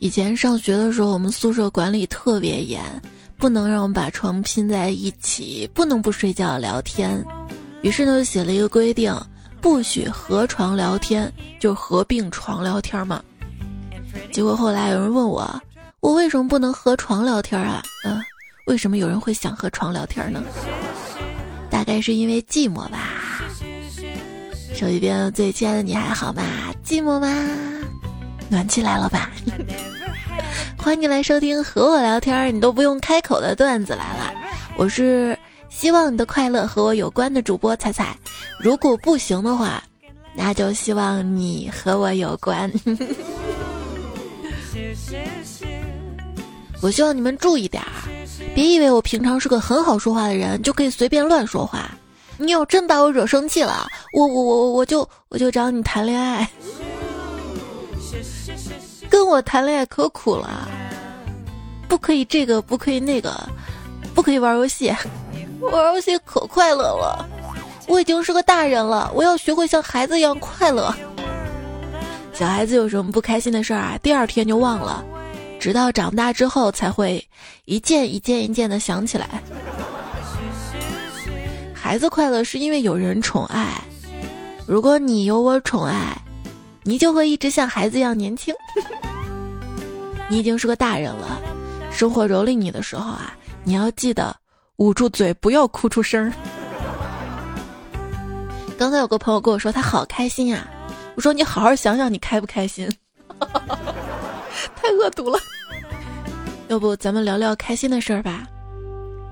以前上学的时候，我们宿舍管理特别严，不能让我们把床拼在一起，不能不睡觉聊天。于是呢，就写了一个规定，不许合床聊天，就合并床聊天嘛。结果后来有人问我，我为什么不能和床聊天啊？嗯，为什么有人会想和床聊天呢？大概是因为寂寞吧。手机边最亲爱的你还好吗？寂寞吗？暖气来了吧？欢迎你来收听和我聊天，你都不用开口的段子来了。我是希望你的快乐和我有关的主播彩彩。如果不行的话，那就希望你和我有关。我希望你们注意点儿，别以为我平常是个很好说话的人就可以随便乱说话。你要真把我惹生气了，我我我我就我就找你谈恋爱。跟我谈恋爱可苦了，不可以这个，不可以那个，不可以玩游戏，玩游戏可快乐了。我已经是个大人了，我要学会像孩子一样快乐。小孩子有什么不开心的事儿啊？第二天就忘了，直到长大之后才会一件一件一件的想起来。孩子快乐是因为有人宠爱，如果你有我宠爱，你就会一直像孩子一样年轻。你已经是个大人了，生活蹂躏你的时候啊，你要记得捂住嘴，不要哭出声儿。刚才有个朋友跟我说他好开心呀。我说你好好想想，你开不开心？太恶毒了。要不咱们聊聊开心的事儿吧。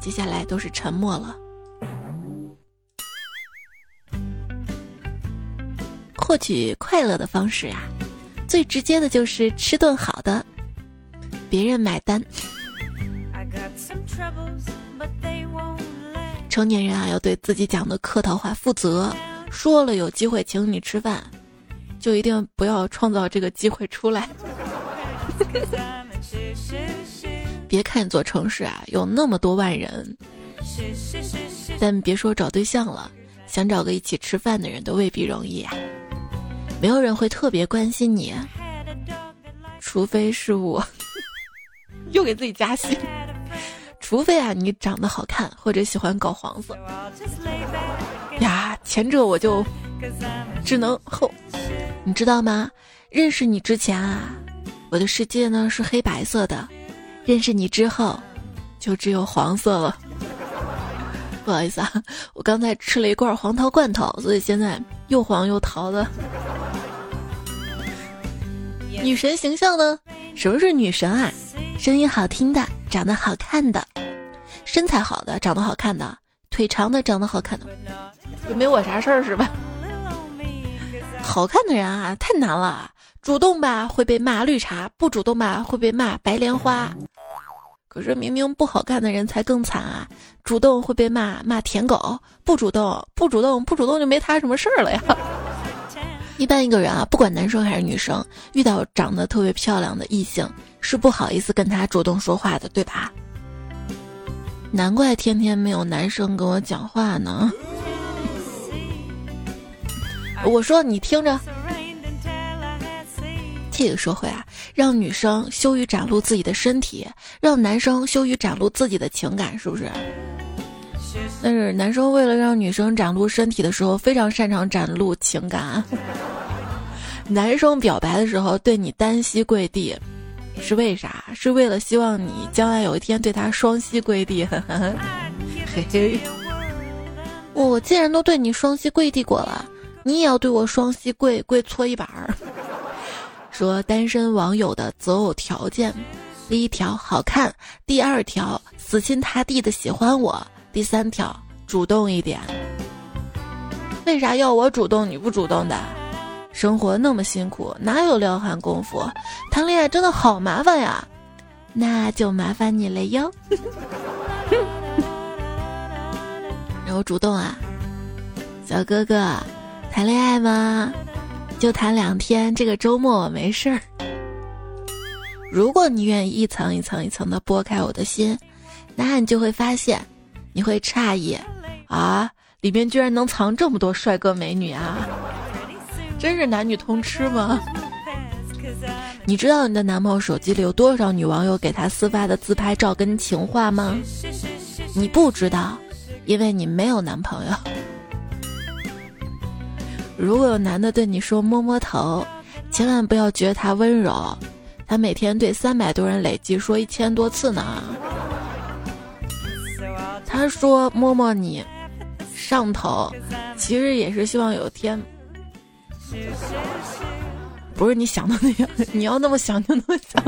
接下来都是沉默了。获取快乐的方式啊，最直接的就是吃顿好的，别人买单。成年人啊，要对自己讲的客套话负责，说了有机会请你吃饭。就一定不要创造这个机会出来。别看一座城市啊，有那么多万人，但别说找对象了，想找个一起吃饭的人都未必容易啊。没有人会特别关心你，除非是我，又给自己加戏。除非啊，你长得好看或者喜欢搞黄色。呀，前者我就只能后。你知道吗？认识你之前啊，我的世界呢是黑白色的；认识你之后，就只有黄色了。不好意思啊，我刚才吃了一罐黄桃罐头，所以现在又黄又桃的。女神形象呢？什么是女神啊？声音好听的，长得好看的，身材好的，长得好看的，腿长的，长得好看的，就没我啥事儿是吧？好看的人啊，太难了。主动吧会被骂绿茶，不主动吧会被骂白莲花。可是明明不好看的人才更惨啊！主动会被骂骂舔狗，不主动不主动不主动就没他什么事儿了呀。一般一个人啊，不管男生还是女生，遇到长得特别漂亮的异性，是不好意思跟他主动说话的，对吧？难怪天天没有男生跟我讲话呢。我说你听着，这个社会啊，让女生羞于展露自己的身体，让男生羞于展露自己的情感，是不是？但是男生为了让女生展露身体的时候，非常擅长展露情感。男生表白的时候对你单膝跪地，是为啥？是为了希望你将来有一天对他双膝跪地。嘿嘿，我既然都对你双膝跪地过了。你也要对我双膝跪跪搓衣板儿，说单身网友的择偶条件：第一条好看，第二条死心塌地的喜欢我，第三条主动一点。为啥要我主动你不主动的？生活那么辛苦，哪有撩汉功夫？谈恋爱真的好麻烦呀，那就麻烦你了哟。让我主动啊，小哥哥。谈恋爱吗？就谈两天，这个周末我没事儿。如果你愿意一层一层一层的剥开我的心，那你就会发现，你会诧异，啊，里面居然能藏这么多帅哥美女啊！真是男女通吃吗？你知道你的男朋友手机里有多少女网友给他私发的自拍照跟情话吗？你不知道，因为你没有男朋友。如果有男的对你说摸摸头，千万不要觉得他温柔，他每天对三百多人累计说一千多次呢。他说摸摸你上头，其实也是希望有天，不是你想的那样，你要那么想就那么想。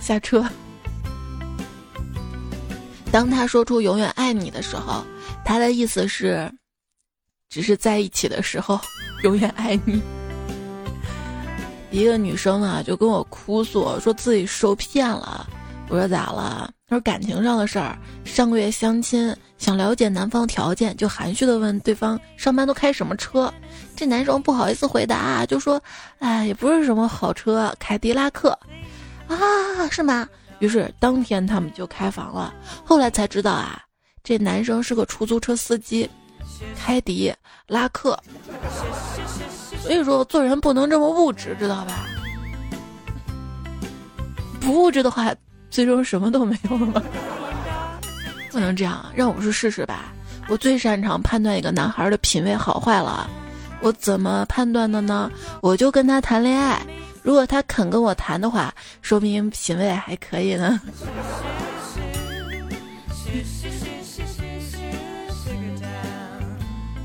下车。当他说出永远爱你的时候，他的意思是。只是在一起的时候，永远爱你。一个女生啊，就跟我哭诉，说自己受骗了。我说咋了？他说感情上的事儿。上个月相亲，想了解男方条件，就含蓄的问对方上班都开什么车。这男生不好意思回答，就说：“哎，也不是什么好车，凯迪拉克。”啊，是吗？于是当天他们就开房了。后来才知道啊，这男生是个出租车司机。开迪拉克，所以说做人不能这么物质，知道吧？不物质的话，最终什么都没有了。不能这样，让我去试试吧。我最擅长判断一个男孩的品味好坏了。我怎么判断的呢？我就跟他谈恋爱，如果他肯跟我谈的话，说明品味还可以呢。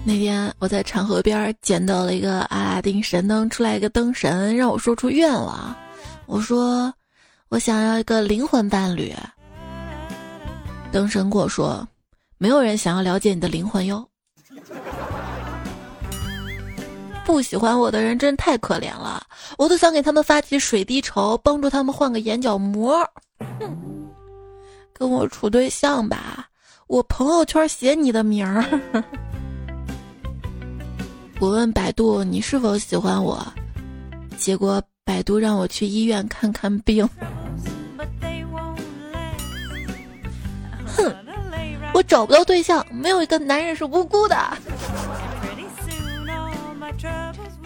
那天我在长河边捡到了一个阿拉丁神灯，出来一个灯神，让我说出愿望。我说我想要一个灵魂伴侣。灯神果说，没有人想要了解你的灵魂哟。不喜欢我的人真太可怜了，我都想给他们发起水滴筹，帮助他们换个眼角膜。哼，跟我处对象吧，我朋友圈写你的名儿。我问百度你是否喜欢我，结果百度让我去医院看看病。哼，我找不到对象，没有一个男人是无辜的。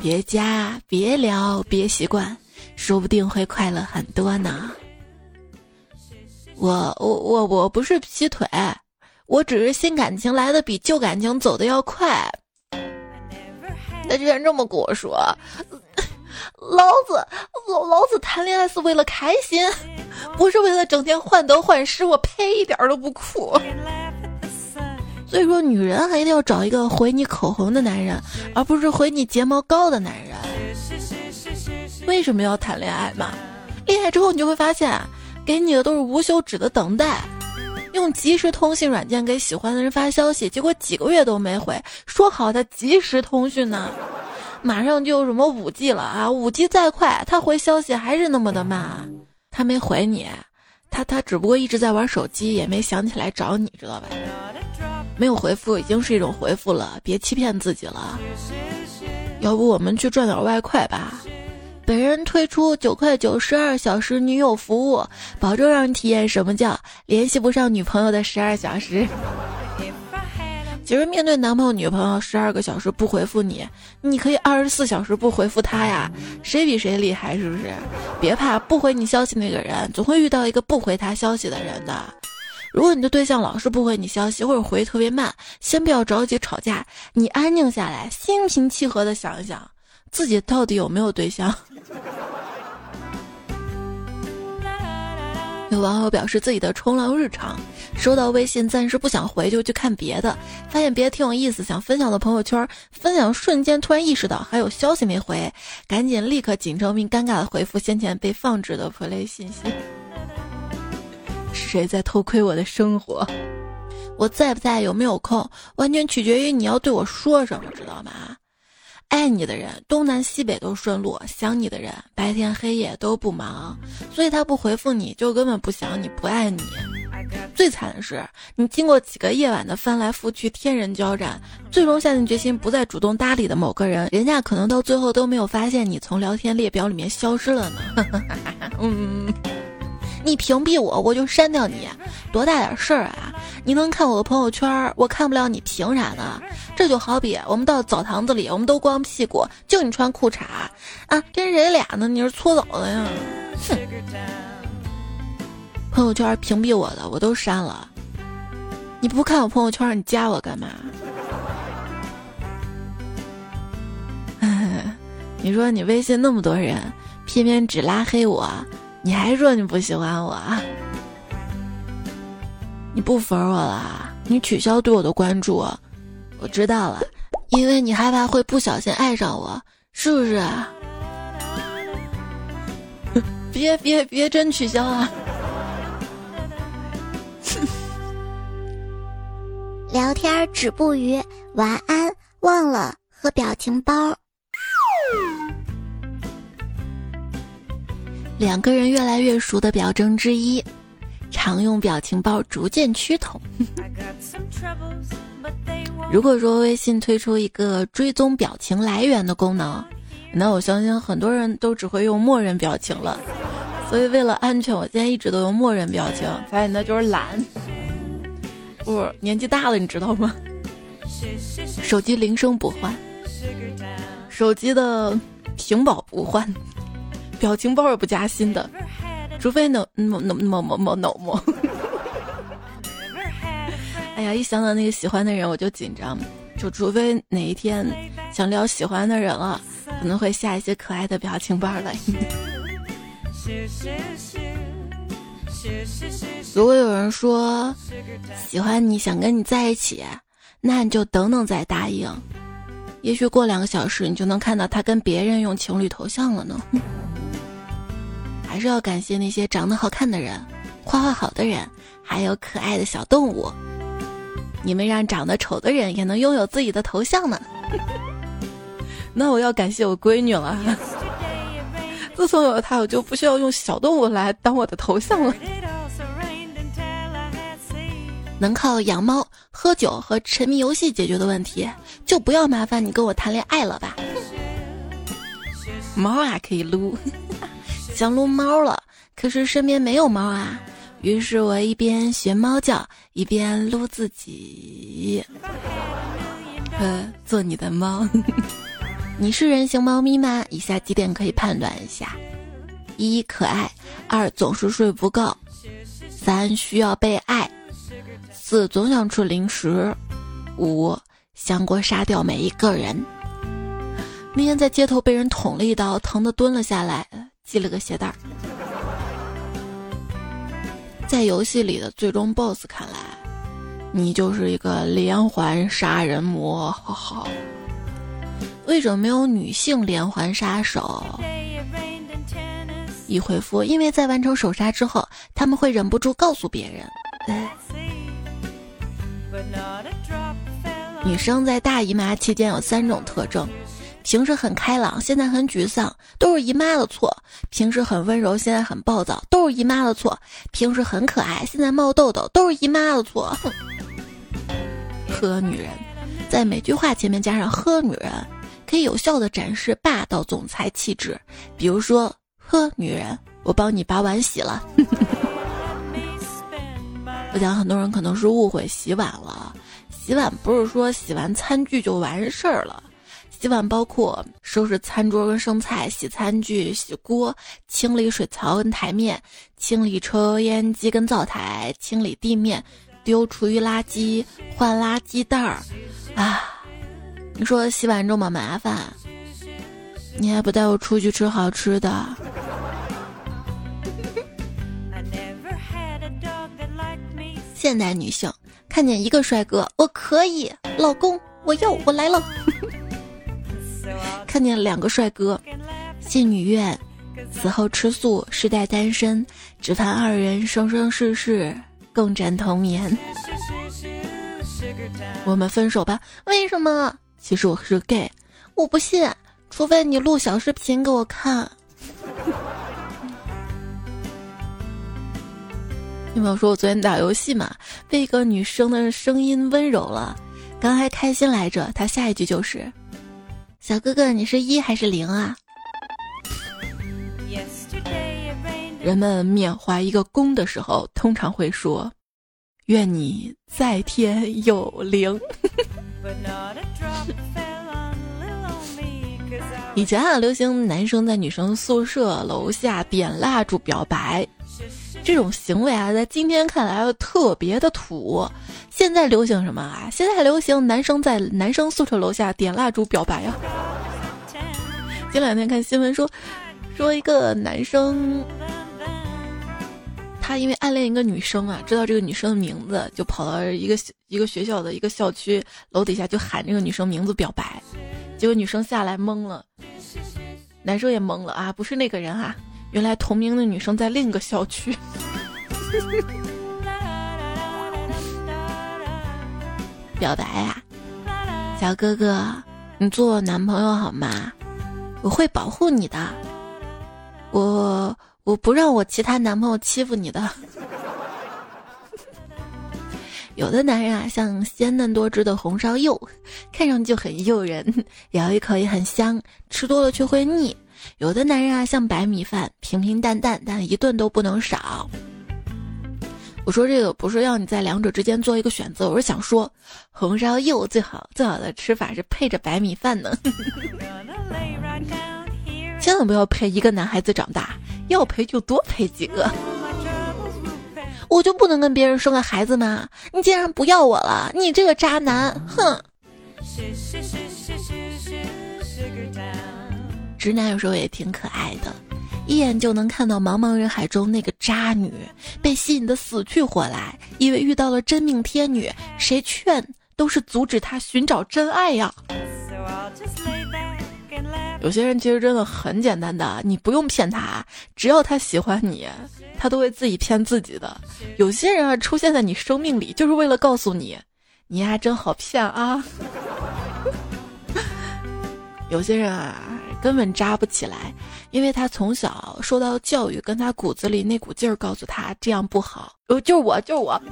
别加，别聊，别习惯，说不定会快乐很多呢。我我我我不是劈腿，我只是新感情来的比旧感情走的要快。他居然这么跟我说：“老子老老子谈恋爱是为了开心，不是为了整天患得患失。我呸，一点都不酷。”所以说，女人还一定要找一个回你口红的男人，而不是回你睫毛膏的男人。为什么要谈恋爱嘛？恋爱之后，你就会发现，给你的都是无休止的等待。用即时通信软件给喜欢的人发消息，结果几个月都没回。说好的即时通讯呢？马上就什么五 G 了啊！五 G 再快，他回消息还是那么的慢。他没回你，他他只不过一直在玩手机，也没想起来找你，知道吧？没有回复已经是一种回复了，别欺骗自己了。要不我们去赚点外快吧？本人推出九块九十二小时女友服务，保证让你体验什么叫联系不上女朋友的十二小时。其实面对男朋友、女朋友十二个小时不回复你，你可以二十四小时不回复他呀，谁比谁厉害？是不是？别怕，不回你消息那个人，总会遇到一个不回他消息的人的。如果你的对象老是不回你消息，或者回特别慢，先不要着急吵架，你安静下来，心平气和的想一想。自己到底有没有对象？有网友表示自己的冲浪日常，收到微信暂时不想回，就去看别的，发现别的挺有意思，想分享的朋友圈分享瞬间突然意识到还有消息没回，赶紧立刻紧张并尴尬的回复先前被放置的 play 信息。是谁在偷窥我的生活？我在不在有没有空，完全取决于你要对我说什么，知道吗？爱你的人东南西北都顺路，想你的人白天黑夜都不忙，所以他不回复你就根本不想你，不爱你。最惨的是，你经过几个夜晚的翻来覆去、天人交战，最终下定决心不再主动搭理的某个人，人家可能到最后都没有发现你从聊天列表里面消失了呢。嗯，你屏蔽我，我就删掉你，多大点事儿啊！你能看我的朋友圈，我看不了你，凭啥呢？这就好比我们到澡堂子里，我们都光屁股，就你穿裤衩啊，跟谁俩呢？你是搓澡的呀？哼！朋友圈屏蔽我的我都删了，你不看我朋友圈，你加我干嘛？你说你微信那么多人，偏偏只拉黑我，你还说你不喜欢我？你不粉我了？你取消对我的关注？我知道了，因为你害怕会不小心爱上我，是不是？别别别，真取消啊！聊天止步于晚安，忘了和表情包。两个人越来越熟的表征之一，常用表情包逐渐趋同。如果说微信推出一个追踪表情来源的功能，那我相信很多人都只会用默认表情了。所以为了安全，我现在一直都用默认表情。发现那就是懒，不年纪大了，你知道吗？手机铃声不换，手机的屏保不换。表情包也不加新的，除非能某某某某某某某。哎呀，一想到那个喜欢的人我就紧张，就除非哪一天想聊喜欢的人了，可能会下一些可爱的表情包来。如果有人说喜欢你想跟你在一起，那你就等等再答应，也许过两个小时你就能看到他跟别人用情侣头像了呢。还是要感谢那些长得好看的人、画画好的人，还有可爱的小动物。你们让长得丑的人也能拥有自己的头像呢。那我要感谢我闺女了。自从有了她，我就不需要用小动物来当我的头像了。能靠养猫、喝酒和沉迷游戏解决的问题，就不要麻烦你跟我谈恋爱了吧。猫啊，可以撸。想撸猫了，可是身边没有猫啊。于是我一边学猫叫，一边撸自己。呃，做你的猫。你是人形猫咪吗？以下几点可以判断一下：一、可爱；二、总是睡不够；三、需要被爱；四、总想吃零食；五、想过杀掉每一个人。那天在街头被人捅了一刀，疼的蹲了下来。系了个鞋带儿，在游戏里的最终 BOSS 看来，你就是一个连环杀人魔。哈哈，为什么没有女性连环杀手？一回复，因为在完成首杀之后，他们会忍不住告诉别人。女生在大姨妈期间有三种特征。平时很开朗，现在很沮丧，都是姨妈的错；平时很温柔，现在很暴躁，都是姨妈的错；平时很可爱，现在冒痘痘，都是姨妈的错。呵，女人，在每句话前面加上“呵，女人”，可以有效的展示霸道总裁气质。比如说，呵，女人，我帮你把碗洗了。我想很多人可能是误会洗碗了，洗碗不是说洗完餐具就完事儿了。洗碗包括收拾餐桌跟剩菜、洗餐具、洗锅、清理水槽跟台面、清理抽烟机跟灶台、清理地面、丢厨余垃圾、换垃圾袋儿。啊，你说洗碗这么麻烦，你还不带我出去吃好吃的？现代女性看见一个帅哥，我可以，老公，我要，我来了。看见两个帅哥，信女愿，死后吃素，世代单身，只盼二人生生世世共枕同眠。我们分手吧？为什么？其实我是 gay，我不信，除非你录小视频给我看。有没有说我昨天打游戏嘛，被一个女生的声音温柔了，刚还开心来着，她下一句就是。小哥哥，你是一还是零啊？人们缅怀一个公的时候，通常会说：“愿你在天有灵。以前啊，流行男生在女生宿舍楼下点蜡烛表白，这种行为啊，在今天看来特别的土。现在流行什么啊？现在流行男生在男生宿舍楼下点蜡烛表白啊。前两天看新闻说，说一个男生，他因为暗恋一个女生啊，知道这个女生的名字，就跑到一个一个学校的一个校区楼底下就喊这个女生名字表白，结果女生下来懵了，男生也懵了啊，不是那个人啊，原来同名的女生在另一个校区。表白啊，小哥哥，你做我男朋友好吗？我会保护你的，我我不让我其他男朋友欺负你的。有的男人啊，像鲜嫩多汁的红烧肉，看上去就很诱人，咬一口也很香，吃多了却会腻。有的男人啊，像白米饭，平平淡淡，但一顿都不能少。我说这个不是要你在两者之间做一个选择，我是想说，红烧肉最好最好的吃法是配着白米饭呢。千万不要陪一个男孩子长大，要陪就多陪几个。我就不能跟别人生个孩子吗？你竟然不要我了，你这个渣男！哼。直男有时候也挺可爱的。一眼就能看到茫茫人海中那个渣女被吸引的死去活来，因为遇到了真命天女，谁劝都是阻止她寻找真爱呀。有些人其实真的很简单的，你不用骗他，只要他喜欢你，他都会自己骗自己的。有些人啊，出现在你生命里就是为了告诉你，你还真好骗啊。有些人啊。根本扎不起来，因为他从小受到教育，跟他骨子里那股劲儿告诉他这样不好。呃，就是我，就是我。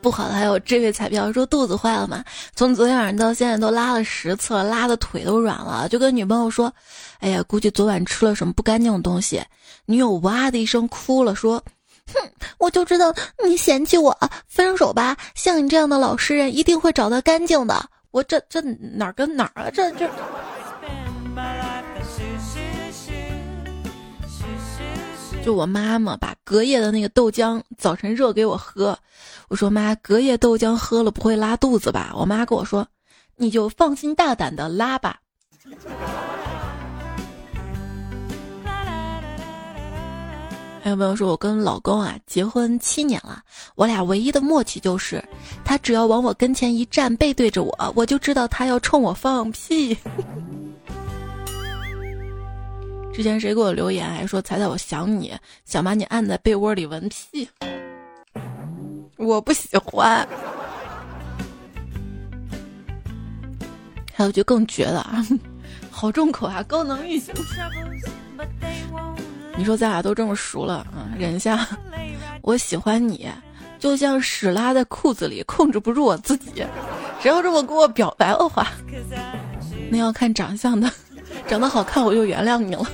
不好的还有这位彩票说肚子坏了嘛？从昨天晚上到现在都拉了十次了，拉的腿都软了，就跟女朋友说：“哎呀，估计昨晚吃了什么不干净的东西。”女友哇的一声哭了，说。哼，我就知道你嫌弃我，分手吧！像你这样的老实人，一定会找到干净的。我这这哪儿跟哪儿啊？这这。就我妈妈把隔夜的那个豆浆早晨热给我喝，我说妈，隔夜豆浆喝了不会拉肚子吧？我妈跟我说，你就放心大胆的拉吧。还有朋友说，我跟老公啊结婚七年了，我俩唯一的默契就是，他只要往我跟前一站，背对着我，我就知道他要冲我放屁。之前谁给我留言还说彩彩我想你，想把你按在被窝里闻屁，我不喜欢。还有就更绝了，好重口啊，高能预警。你说咱俩都这么熟了，嗯，忍一下。我喜欢你，就像屎拉在裤子里，控制不住我自己。谁要这么跟我表白的话，那要看长相的，长得好看我就原谅你了。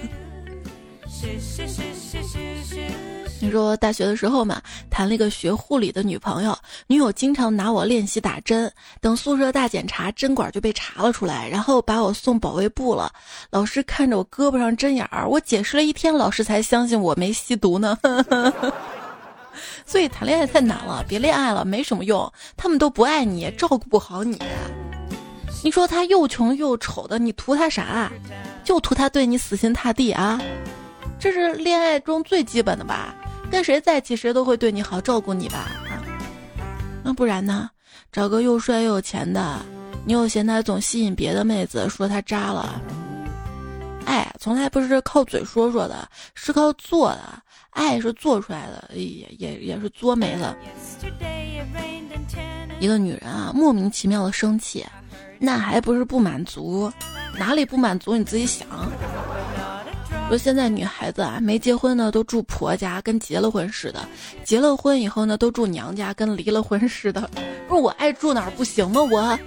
你说大学的时候嘛，谈了一个学护理的女朋友，女友经常拿我练习打针，等宿舍大检查，针管就被查了出来，然后把我送保卫部了。老师看着我胳膊上针眼儿，我解释了一天，老师才相信我没吸毒呢。所以谈恋爱太难了，别恋爱了，没什么用，他们都不爱你，照顾不好你。你说他又穷又丑的，你图他啥？就图他对你死心塌地啊？这是恋爱中最基本的吧？跟谁在一起，谁都会对你好，照顾你吧？啊，那不然呢？找个又帅又有钱的，你又嫌他总吸引别的妹子，说他渣了。爱从来不是靠嘴说说的，是靠做的。爱是做出来的，也也也是作没了。一个女人啊，莫名其妙的生气，那还不是不满足？哪里不满足？你自己想。说现在女孩子啊，没结婚呢都住婆家，跟结了婚似的；结了婚以后呢，都住娘家，跟离了婚似的。不是我爱住哪儿不行吗？我，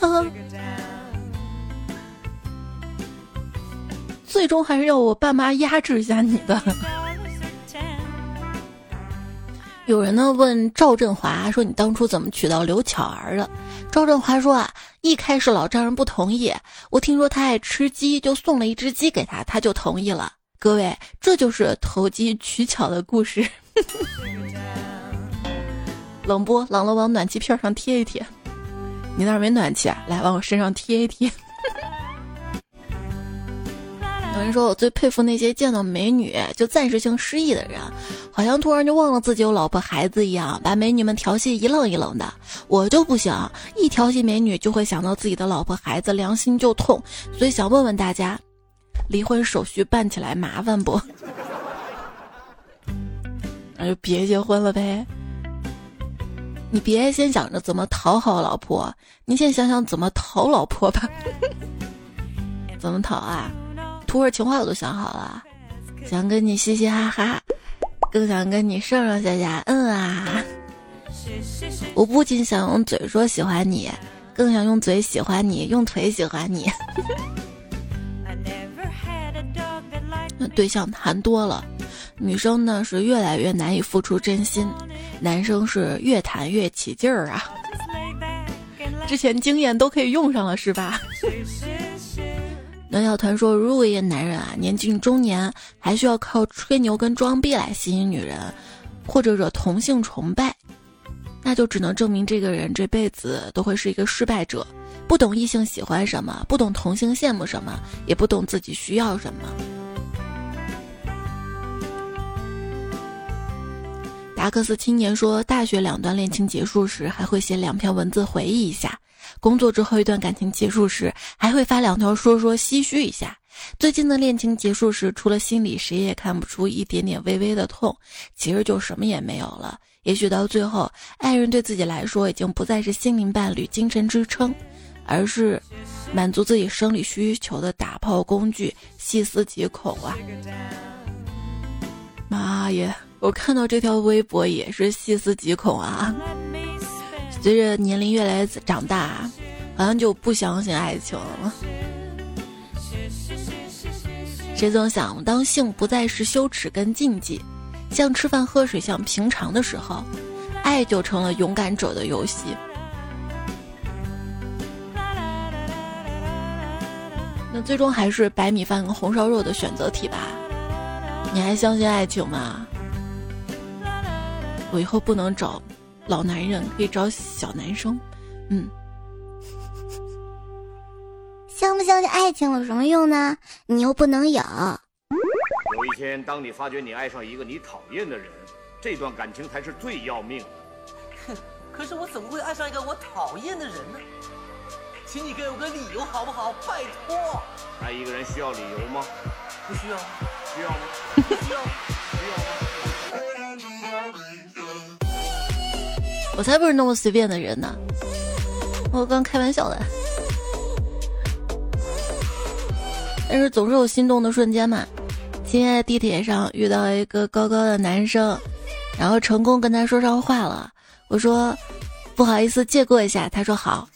呵呵。最终还是要我爸妈压制一下你的。有人呢问赵振华说：“你当初怎么娶到刘巧儿的？”赵振华说：“啊，一开始老丈人不同意，我听说他爱吃鸡，就送了一只鸡给他，他就同意了。各位，这就是投机取巧的故事。冷不？冷了往暖气片上贴一贴。你那儿没暖气啊？来，往我身上贴一贴。”有人说我最佩服那些见到美女就暂时性失忆的人，好像突然就忘了自己有老婆孩子一样，把美女们调戏一愣一愣的。我就不行，一调戏美女就会想到自己的老婆孩子，良心就痛。所以想问问大家，离婚手续办起来麻烦不？那就别结婚了呗。你别先想着怎么讨好老婆，你先想想怎么讨老婆吧。怎么讨啊？土味情话我都想好了，想跟你嘻嘻哈哈，更想跟你上上下下，嗯啊！我不仅想用嘴说喜欢你，更想用嘴喜欢你，用腿喜欢你。那对象谈多了，女生呢是越来越难以付出真心，男生是越谈越起劲儿啊！之前经验都可以用上了是吧？暖小团说：“如果一个男人啊年近中年，还需要靠吹牛跟装逼来吸引女人，或者惹同性崇拜，那就只能证明这个人这辈子都会是一个失败者，不懂异性喜欢什么，不懂同性羡慕什么，也不懂自己需要什么。”达克斯青年说：“大学两段恋情结束时，还会写两篇文字回忆一下。”工作之后，一段感情结束时，还会发两条说说唏嘘一下。最近的恋情结束时，除了心里谁也看不出一点点微微的痛，其实就什么也没有了。也许到最后，爱人对自己来说已经不再是心灵伴侣、精神支撑，而是满足自己生理需求的打炮工具，细思极恐啊！妈耶，我看到这条微博也是细思极恐啊！随着年龄越来越长大，好像就不相信爱情了。谁曾想，当性不再是羞耻跟禁忌，像吃饭喝水像平常的时候，爱就成了勇敢者的游戏。那最终还是白米饭跟红烧肉的选择题吧？你还相信爱情吗？我以后不能找。老男人可以找小男生，嗯，相不相信爱情有什么用呢？你又不能有。有一天，当你发觉你爱上一个你讨厌的人，这段感情才是最要命。哼，可是我怎么会爱上一个我讨厌的人呢？请你给我个理由好不好？拜托。爱一个人需要理由吗？不需要。需要吗？需要。需要吗？我才不是那么随便的人呢！我刚开玩笑的，但是总是有心动的瞬间嘛。今天在地铁上遇到一个高高的男生，然后成功跟他说上话了。我说不好意思借过一下，他说好。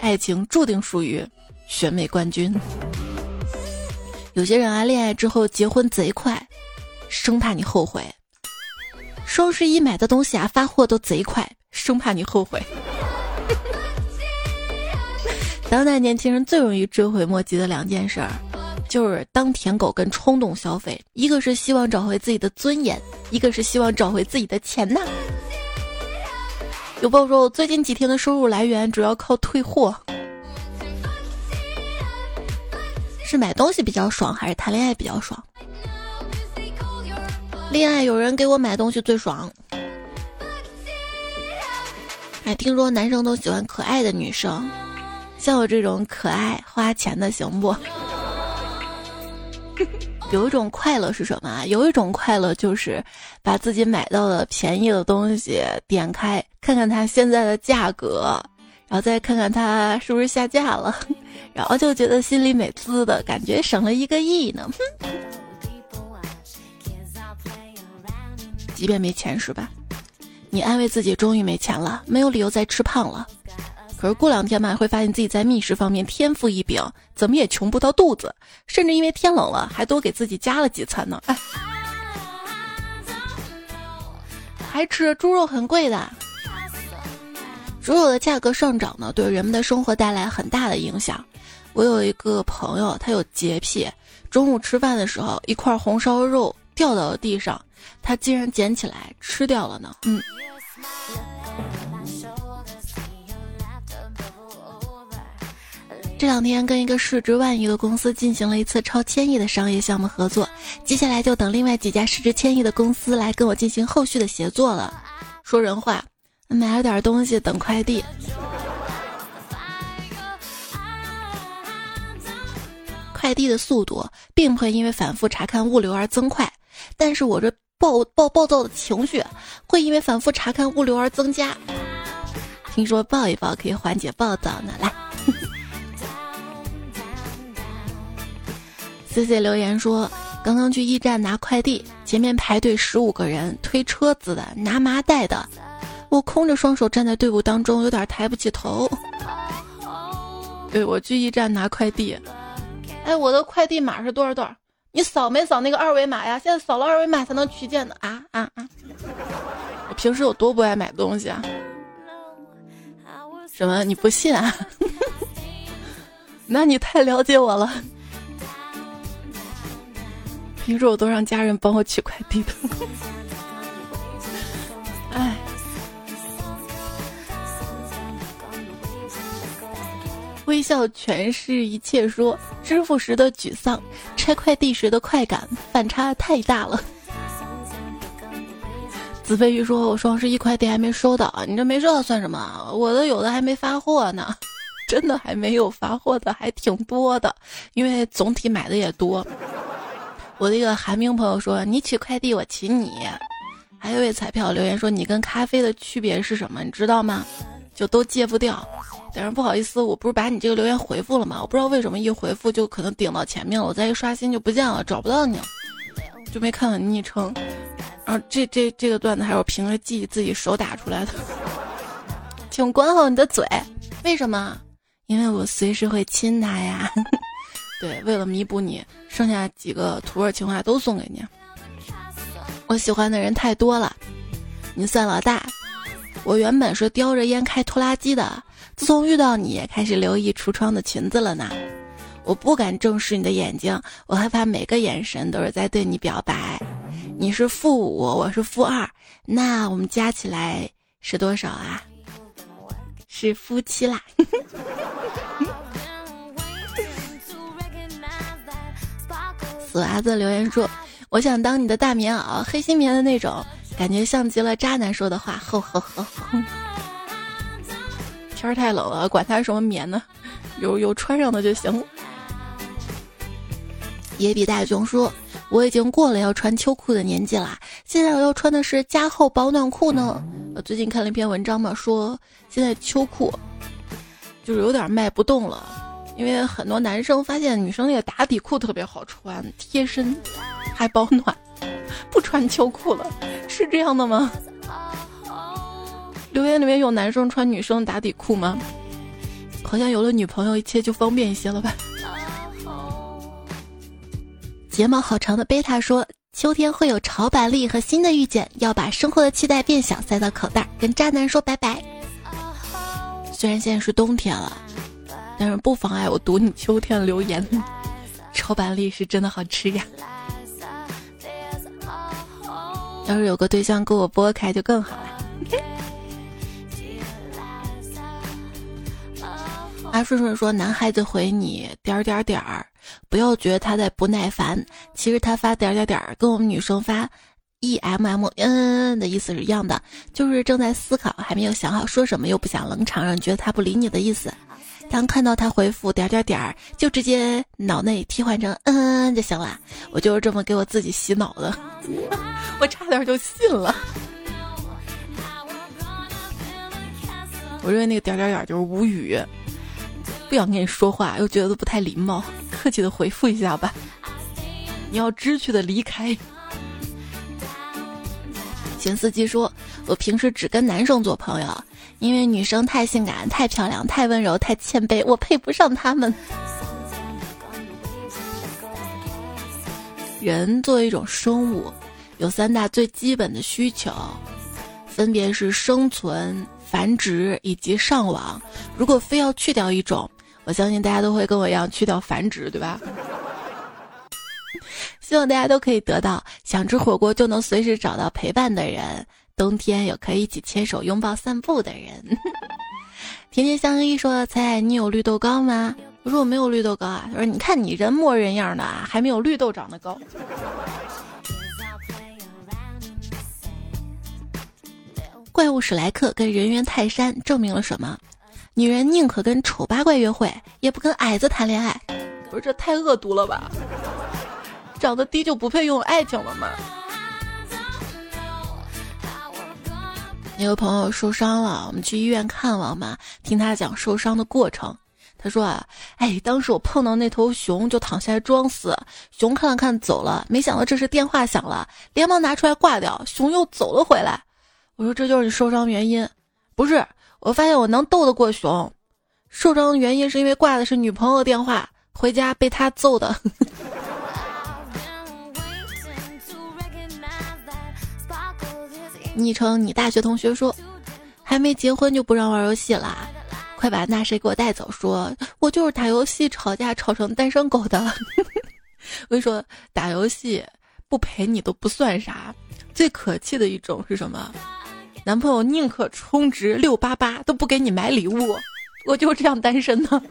爱情注定属于选美冠军。有些人啊，恋爱之后结婚贼快，生怕你后悔。双十一买的东西啊，发货都贼快，生怕你后悔。当代年轻人最容易追悔莫及的两件事儿，就是当舔狗跟冲动消费。一个是希望找回自己的尊严，一个是希望找回自己的钱呐。有朋友说，我最近几天的收入来源主要靠退货，是买东西比较爽，还是谈恋爱比较爽？恋爱有人给我买东西最爽。哎，听说男生都喜欢可爱的女生，像我这种可爱花钱的行不？有一种快乐是什么？有一种快乐就是把自己买到的便宜的东西点开，看看它现在的价格，然后再看看它是不是下架了，然后就觉得心里美滋的感觉，省了一个亿呢。即便没钱是吧？你安慰自己终于没钱了，没有理由再吃胖了。可是过两天嘛，会发现自己在觅食方面天赋异禀，怎么也穷不到肚子，甚至因为天冷了，还多给自己加了几餐呢。哎，还吃猪肉很贵的，猪肉的价格上涨呢，对人们的生活带来很大的影响。我有一个朋友，他有洁癖，中午吃饭的时候，一块红烧肉掉到了地上，他竟然捡起来吃掉了呢。嗯。这两天跟一个市值万亿的公司进行了一次超千亿的商业项目合作，接下来就等另外几家市值千亿的公司来跟我进行后续的协作了。说人话，买了点东西等快递。快递的速度并不会因为反复查看物流而增快，但是我这暴暴暴躁的情绪会因为反复查看物流而增加。听说抱一抱可以缓解暴躁呢，来。C C 留言说：“刚刚去驿站拿快递，前面排队十五个人，推车子的、拿麻袋的，我空着双手站在队伍当中，有点抬不起头。”对我去驿站拿快递，哎，我的快递码是多少多少？你扫没扫那个二维码呀？现在扫了二维码才能取件的啊啊啊！我平时有多不爱买东西啊？什么？你不信啊？那你太了解我了。平时我都让家人帮我取快递的。微笑全是一切。说支付时的沮丧，拆快递时的快感，反差太大了。子飞鱼说：“我双十一快递还没收到，你这没收到算什么？我的有的还没发货呢，真的还没有发货的还挺多的，因为总体买的也多。”我的一个寒冰朋友说：“你取快递，我骑你。”还有一位彩票留言说：“你跟咖啡的区别是什么？你知道吗？就都戒不掉。但是不好意思，我不是把你这个留言回复了吗？我不知道为什么一回复就可能顶到前面了，我再一刷新就不见了，找不到你了，就没看到昵称。然后这这这个段子还是我凭着记忆自己手打出来的，请管好你的嘴。为什么？因为我随时会亲他呀。”对，为了弥补你，剩下几个土味情话都送给你。我喜欢的人太多了，你算老大。我原本是叼着烟开拖拉机的，自从遇到你，开始留意橱窗的裙子了呢。我不敢正视你的眼睛，我害怕每个眼神都是在对你表白。你是负五，我是负二，那我们加起来是多少啊？是夫妻啦。死娃子留言说：“我想当你的大棉袄，黑心棉的那种，感觉像极了渣男说的话。”呵呵呵。天儿太冷了，管它什么棉呢，有有穿上的就行。野比大雄说：“我已经过了要穿秋裤的年纪了，现在我要穿的是加厚保暖裤呢。”我最近看了一篇文章嘛，说现在秋裤就是有点卖不动了。因为很多男生发现女生那个打底裤特别好穿，贴身，还保暖，不穿秋裤了，是这样的吗？留言里面有男生穿女生打底裤吗？好像有了女朋友，一切就方便一些了吧？睫毛好长的贝塔说，秋天会有潮板栗和新的遇见，要把生活的期待变小，塞到口袋，跟渣男说拜拜。虽然现在是冬天了。但是不妨碍我读你秋天的留言，超板栗是真的好吃呀！要是有个对象给我拨开就更好了。阿顺顺说：“男孩子回你点点点儿，不要觉得他在不耐烦，其实他发点点点儿跟我们女生发 e m m n 的意思是一样的，就是正在思考，还没有想好说什么，又不想冷场，让你觉得他不理你的意思。”当看到他回复点点点儿，就直接脑内替换成嗯嗯就行了。我就是这么给我自己洗脑的，我差点就信了。我认为那个点点点就是无语，不想跟你说话，又觉得不太礼貌，客气的回复一下吧。你要知趣的离开。喜神司机说：“我平时只跟男生做朋友，因为女生太性感、太漂亮、太温柔、太谦卑，我配不上他们。”人作为一种生物，有三大最基本的需求，分别是生存、繁殖以及上网。如果非要去掉一种，我相信大家都会跟我一样去掉繁殖，对吧？希望大家都可以得到想吃火锅就能随时找到陪伴的人，冬天有可以一起牵手拥抱散步的人。甜甜相依说：“猜猜你有绿豆糕吗？”我说：“我没有绿豆糕啊。”他说：“你看你人模人样的啊，还没有绿豆长得高。”怪物史莱克跟人猿泰山证明了什么？女人宁可跟丑八怪约会，也不跟矮子谈恋爱。不是这太恶毒了吧？长得低就不配拥有爱情了吗？有个朋友受伤了，我们去医院看望嘛，听他讲受伤的过程。他说啊，哎，当时我碰到那头熊就躺下来装死，熊看了看走了，没想到这时电话响了，连忙拿出来挂掉，熊又走了回来。我说这就是你受伤原因，不是？我发现我能斗得过熊，受伤的原因是因为挂的是女朋友电话，回家被他揍的。昵称你大学同学说，还没结婚就不让玩游戏了，快把那谁给我带走。说我就是打游戏吵架吵成单身狗的。我跟你说，打游戏不陪你都不算啥，最可气的一种是什么？男朋友宁可充值六八八都不给你买礼物，我就这样单身呢。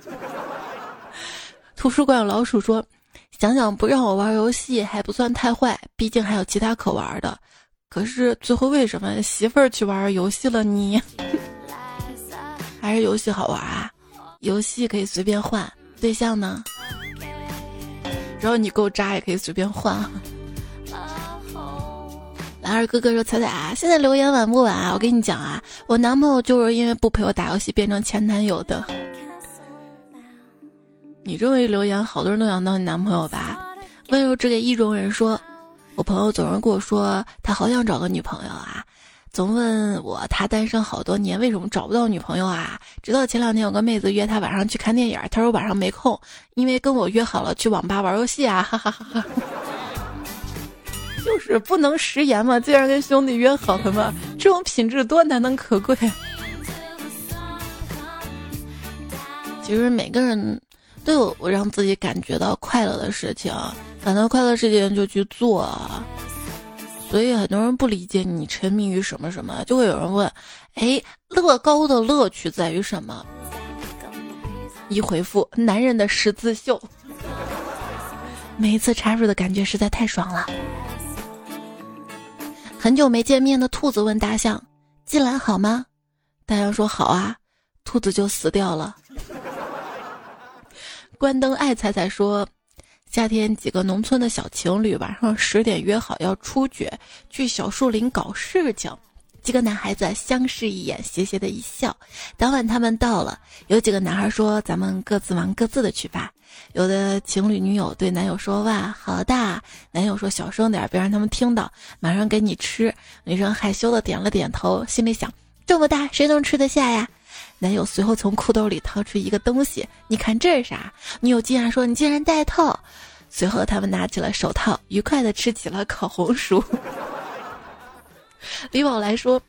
图书馆有老鼠说，想想不让我玩游戏还不算太坏，毕竟还有其他可玩的。可是最后为什么媳妇儿去玩游戏了你？还是游戏好玩啊？游戏可以随便换，对象呢？然后你够渣也可以随便换。蓝二哥哥说：“彩彩啊，现在留言晚不晚啊？我跟你讲啊，我男朋友就是因为不陪我打游戏变成前男友的。你这么一留言，好多人都想当你男朋友吧？温柔只给意中人说。”我朋友总是跟我说，他好想找个女朋友啊，总问我他单身好多年为什么找不到女朋友啊？直到前两天有个妹子约他晚上去看电影，他说晚上没空，因为跟我约好了去网吧玩游戏啊，哈哈哈哈。就是不能食言嘛，既然跟兄弟约好了嘛，这种品质多难能可贵。其实每个人都有我让自己感觉到快乐的事情。感到快乐事情就去做，所以很多人不理解你沉迷于什么什么，就会有人问：哎，乐高的乐趣在于什么？一回复：男人的十字绣。每一次插入的感觉实在太爽了。很久没见面的兔子问大象：进来好吗？大象说好啊，兔子就死掉了。关灯爱彩彩说。夏天，几个农村的小情侣晚上十点约好要出去去小树林搞事情。几个男孩子相视一眼，斜斜的一笑。当晚他们到了，有几个男孩说：“咱们各自忙各自的去吧。”有的情侣女友对男友说：“哇，好大！”男友说：“小声点，别让他们听到，马上给你吃。”女生害羞的点了点头，心里想：这么大，谁能吃得下呀？男友随后从裤兜里掏出一个东西，你看这是啥？女友惊讶说你竟然戴套。随后他们拿起了手套，愉快的吃起了烤红薯。李宝来说，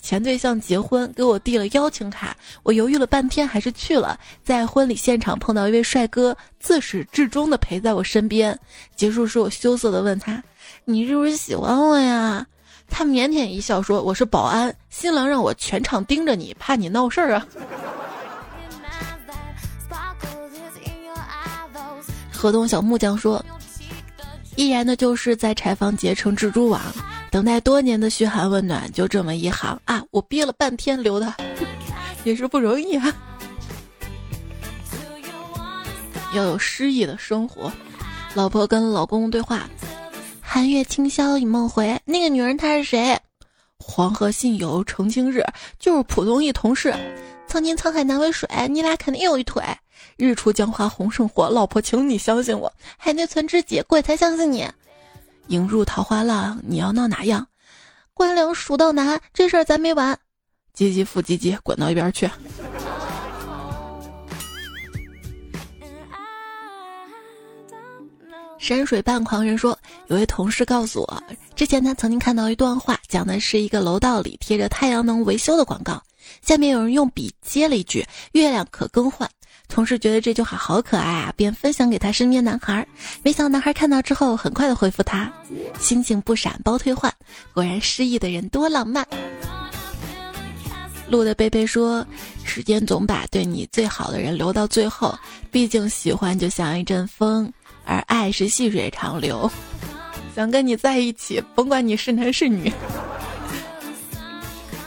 前对象结婚给我递了邀请卡，我犹豫了半天还是去了。在婚礼现场碰到一位帅哥，自始至终的陪在我身边。结束时我羞涩的问他：“你是不是喜欢我呀？”他腼腆一笑说：“我是保安，新郎让我全场盯着你，怕你闹事儿啊。” 河东小木匠说：“依然的就是在柴房结成蜘蛛网，等待多年的嘘寒问暖，就这么一行啊！我憋了半天留的，也是不容易啊。要有诗意的生活。”老婆跟老公对话。寒月清宵已梦回，那个女人她是谁？黄河信友澄清日，就是普通一同事。曾经沧海难为水，你俩肯定有一腿。日出江花红胜火，老婆，请你相信我。海内存知己，鬼才相信你。影入桃花浪，你要闹哪样？官僚蜀道难，这事儿咱没完。唧唧复唧唧，滚到一边去。山水半狂人说，有位同事告诉我，之前他曾经看到一段话，讲的是一个楼道里贴着太阳能维修的广告，下面有人用笔接了一句“月亮可更换”。同事觉得这句话好可爱啊，便分享给他身边男孩。没想到男孩看到之后，很快的回复他：“星星不闪包退换。”果然失意的人多浪漫。路的贝贝说：“时间总把对你最好的人留到最后，毕竟喜欢就像一阵风。”而爱是细水长流，想跟你在一起，甭管你是男是女。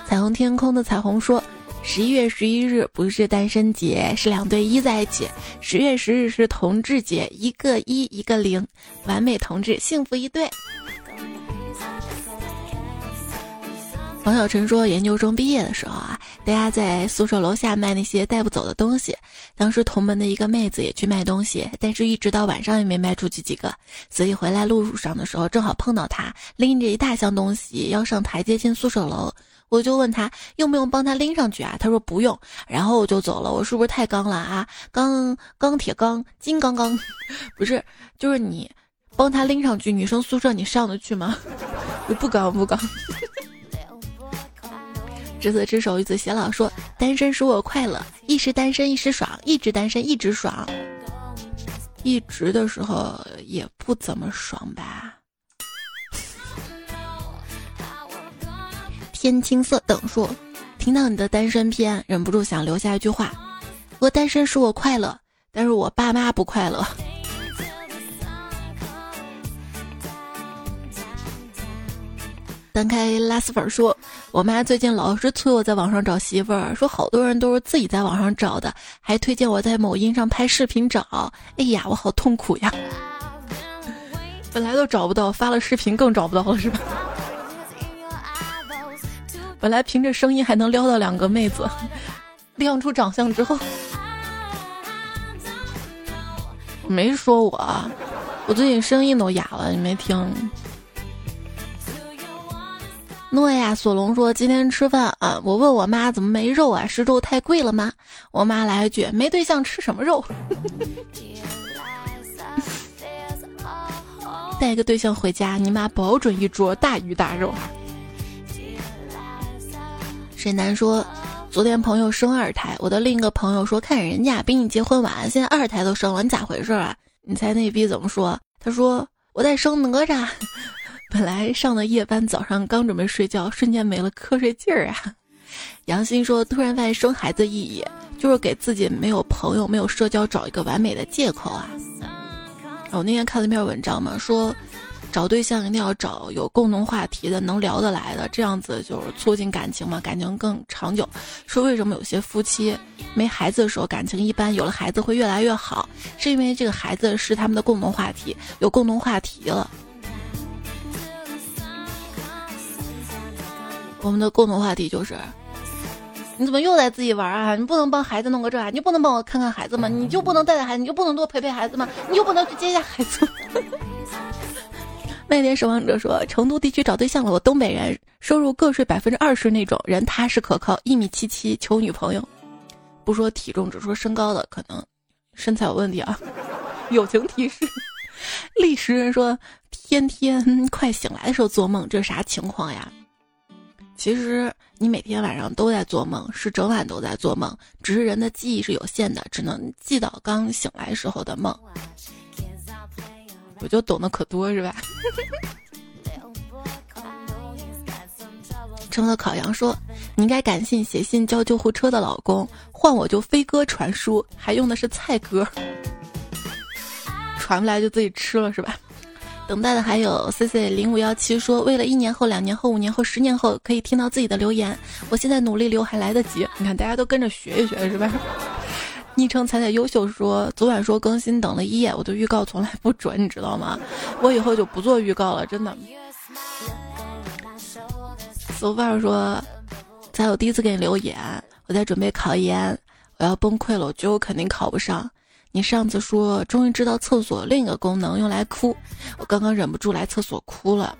彩虹天空的彩虹说：“十一月十一日不是单身节，是两对一在一起。十月十日是同志节，一个一，一个零，完美同志，幸福一对。”王小晨说：“研究生毕业的时候啊，大家在宿舍楼下卖那些带不走的东西。当时同门的一个妹子也去卖东西，但是一直到晚上也没卖出去几个。所以回来路上的时候，正好碰到她拎着一大箱东西要上台阶进宿舍楼。我就问她用不用帮她拎上去啊？她说不用。然后我就走了。我是不是太刚了啊？钢钢铁钢 金刚刚，不是，就是你帮她拎上去，女生宿舍你上得去吗？不 刚不刚。”执子之手，与子偕老。说单身使我快乐，一时单身一时爽，一直单身一直爽。一直的时候也不怎么爽吧。天青色等说，听到你的单身篇，忍不住想留下一句话：我单身使我快乐，但是我爸妈不快乐。翻开拉丝粉说：“我妈最近老是催我在网上找媳妇儿，说好多人都是自己在网上找的，还推荐我在某音上拍视频找。哎呀，我好痛苦呀！本来都找不到，发了视频更找不到了，是吧？本来凭着声音还能撩到两个妹子，亮出长相之后，没说我，我最近声音都哑了，你没听？”诺亚索隆说：“今天吃饭啊，我问我妈怎么没肉啊？是肉太贵了吗？我妈来一句：没对象吃什么肉？带个对象回家，你妈保准一桌大鱼大肉。”沈南说：“昨天朋友生二胎，我的另一个朋友说看人家比你结婚晚，现在二胎都生了，你咋回事啊？你猜那逼怎么说？他说我在生哪吒。”本来上了夜班，早上刚准备睡觉，瞬间没了瞌睡劲儿啊！杨鑫说：“突然发现生孩子意义就是给自己没有朋友、没有社交找一个完美的借口啊！”我那天看了一篇文章嘛，说找对象一定要找有共同话题的、能聊得来的，这样子就是促进感情嘛，感情更长久。说为什么有些夫妻没孩子的时候感情一般，有了孩子会越来越好，是因为这个孩子是他们的共同话题，有共同话题了。我们的共同话题就是，你怎么又在自己玩啊？你不能帮孩子弄个这啊？你不能帮我看看孩子吗？你就不能带带孩子？你就不能多陪陪孩子吗？你就不能去接一下孩子？麦田守望者说，成都地区找对象了，我东北人，收入个税百分之二十那种，人踏实可靠，一米七七，求女朋友，不说体重，只说身高的，可能身材有问题啊。友情提示：历史人说，天天快醒来的时候做梦，这是啥情况呀？其实你每天晚上都在做梦，是整晚都在做梦，只是人的记忆是有限的，只能记到刚醒来时候的梦。我就懂得可多是吧？成了烤羊说：“你应该感谢写信叫救护车的老公，换我就飞鸽传书，还用的是菜鸽，传不来就自己吃了是吧？”等待的还有 C C 零五幺七说，为了一年后、两年后、五年后、十年后可以听到自己的留言，我现在努力留还来得及。你看，大家都跟着学一学，是吧？昵称彩彩优秀说，昨晚说更新等了一夜，我的预告从来不准，你知道吗？我以后就不做预告了，真的。So far 说，才有第一次给你留言，我在准备考研，我要崩溃了，我觉得我肯定考不上。你上次说终于知道厕所另一个功能用来哭，我刚刚忍不住来厕所哭了。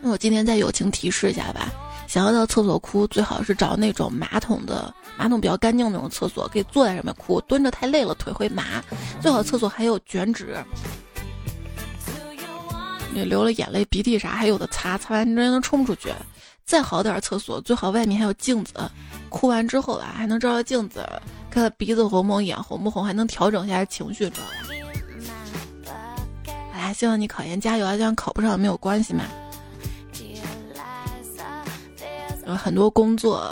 那我今天再友情提示一下吧，想要到厕所哭，最好是找那种马桶的马桶比较干净那种厕所，可以坐在上面哭，蹲着太累了腿会麻。最好厕所还有卷纸，你流了眼泪、鼻涕啥还有的擦，擦完直接能冲出去。再好点厕所，最好外面还有镜子，哭完之后啊还能照照镜子，看鼻子红不红、眼红不红，还能调整一下情绪，知道吧？哎，希望你考研加油啊！就算考不上没有关系嘛。有很多工作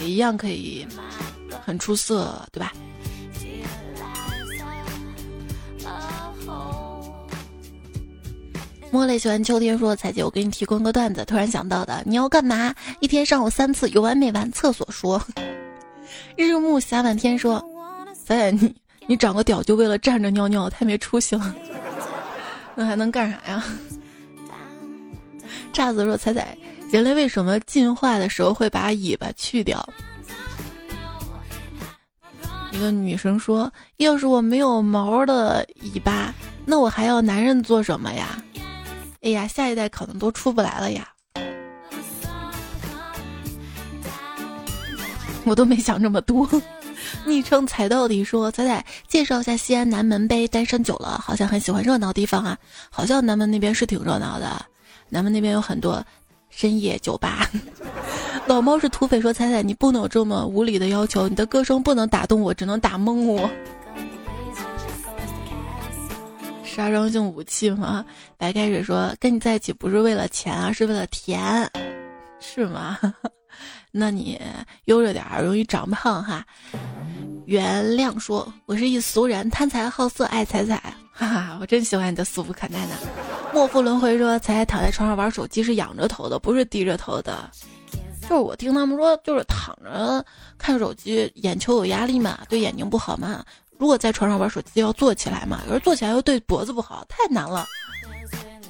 也一样可以很出色，对吧？莫雷喜欢秋天说：“彩姐，我给你提供个段子，突然想到的。你要干嘛？一天上午三次，有完没完？厕所说。日暮霞满天说：彩彩，你你长个屌就为了站着尿尿，太没出息了。那还能干啥呀？炸子说：彩彩。”人类为什么进化的时候会把尾巴去掉？一个女生说：“要是我没有毛的尾巴，那我还要男人做什么呀？”哎呀，下一代可能都出不来了呀！我都没想这么多。昵称才到底说：“仔仔，介绍一下西安南门呗，单身久了，好像很喜欢热闹地方啊。好像南门那边是挺热闹的，南门那边有很多。”深夜酒吧，老猫是土匪说：“彩彩，你不能有这么无理的要求，你的歌声不能打动我，只能打懵我。”杀伤性武器吗？白开水说：“跟你在一起不是为了钱啊，是为了甜，是吗？那你悠着点儿，容易长胖哈。”原谅说：“我是一俗人，贪财好色爱彩彩。”哈哈，我真喜欢你的俗不可耐呢。莫负轮回说：“才躺在床上玩手机是仰着头的，不是低着头的。”就是我听他们说，就是躺着看手机，眼球有压力嘛，对眼睛不好嘛。如果在床上玩手机，要坐起来嘛，有时坐起来又对脖子不好，太难了。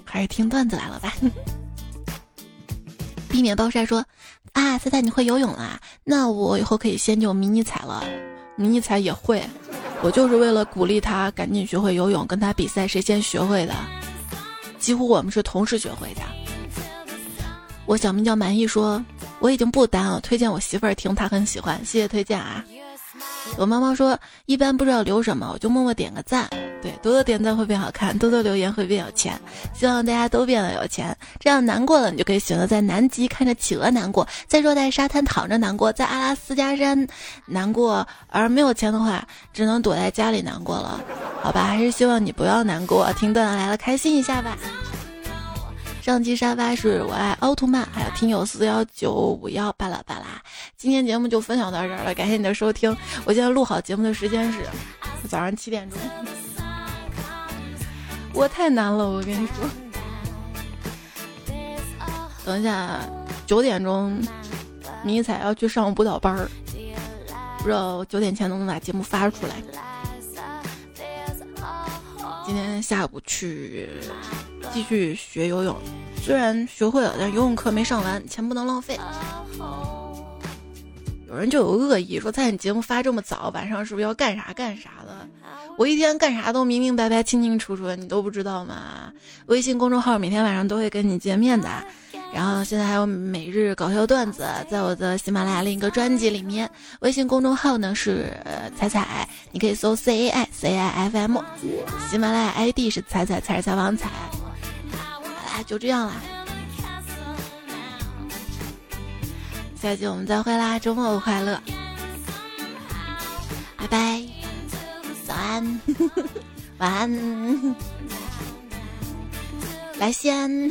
还是听段子来了吧。避免暴晒说：“啊，猜猜你会游泳啦？那我以后可以先救迷你彩了。迷你彩也会。”我就是为了鼓励他赶紧学会游泳，跟他比赛谁先学会的。几乎我们是同时学会的。我小名叫满意，说我已经不单了，推荐我媳妇儿听，她很喜欢，谢谢推荐啊。我妈妈说，一般不知道留什么，我就默默点个赞。对，多多点赞会变好看，多多留言会变有钱。希望大家都变得有钱，这样难过了，你就可以选择在南极看着企鹅难过，在热带沙滩躺着难过，在阿拉斯加山难过。而没有钱的话，只能躲在家里难过了。好吧，还是希望你不要难过，听段子来了，开心一下吧。上期沙发是我爱奥特曼，还有听友四幺九五幺巴拉巴拉。今天节目就分享到这儿了，感谢你的收听。我现在录好节目的时间是早上七点钟，我太难了，我跟你说。等一下九点钟，迷彩要去上舞蹈班儿，不知道九点前能不能把节目发出来。今天下午去。继续学游泳，虽然学会了，但游泳课没上完，钱不能浪费。有人就有恶意说，在你节目发这么早，晚上是不是要干啥干啥的？我一天干啥都明明白白、清清楚楚的，你都不知道吗？微信公众号每天晚上都会跟你见面的。然后现在还有每日搞笑段子，在我的喜马拉雅另一个专辑里面。微信公众号呢是彩彩，你可以搜 C A I C I F M。喜马拉雅 ID 是彩彩彩采访彩。就这样啦，下期我们再会啦！周末快乐，拜拜，早安，晚安，来西安。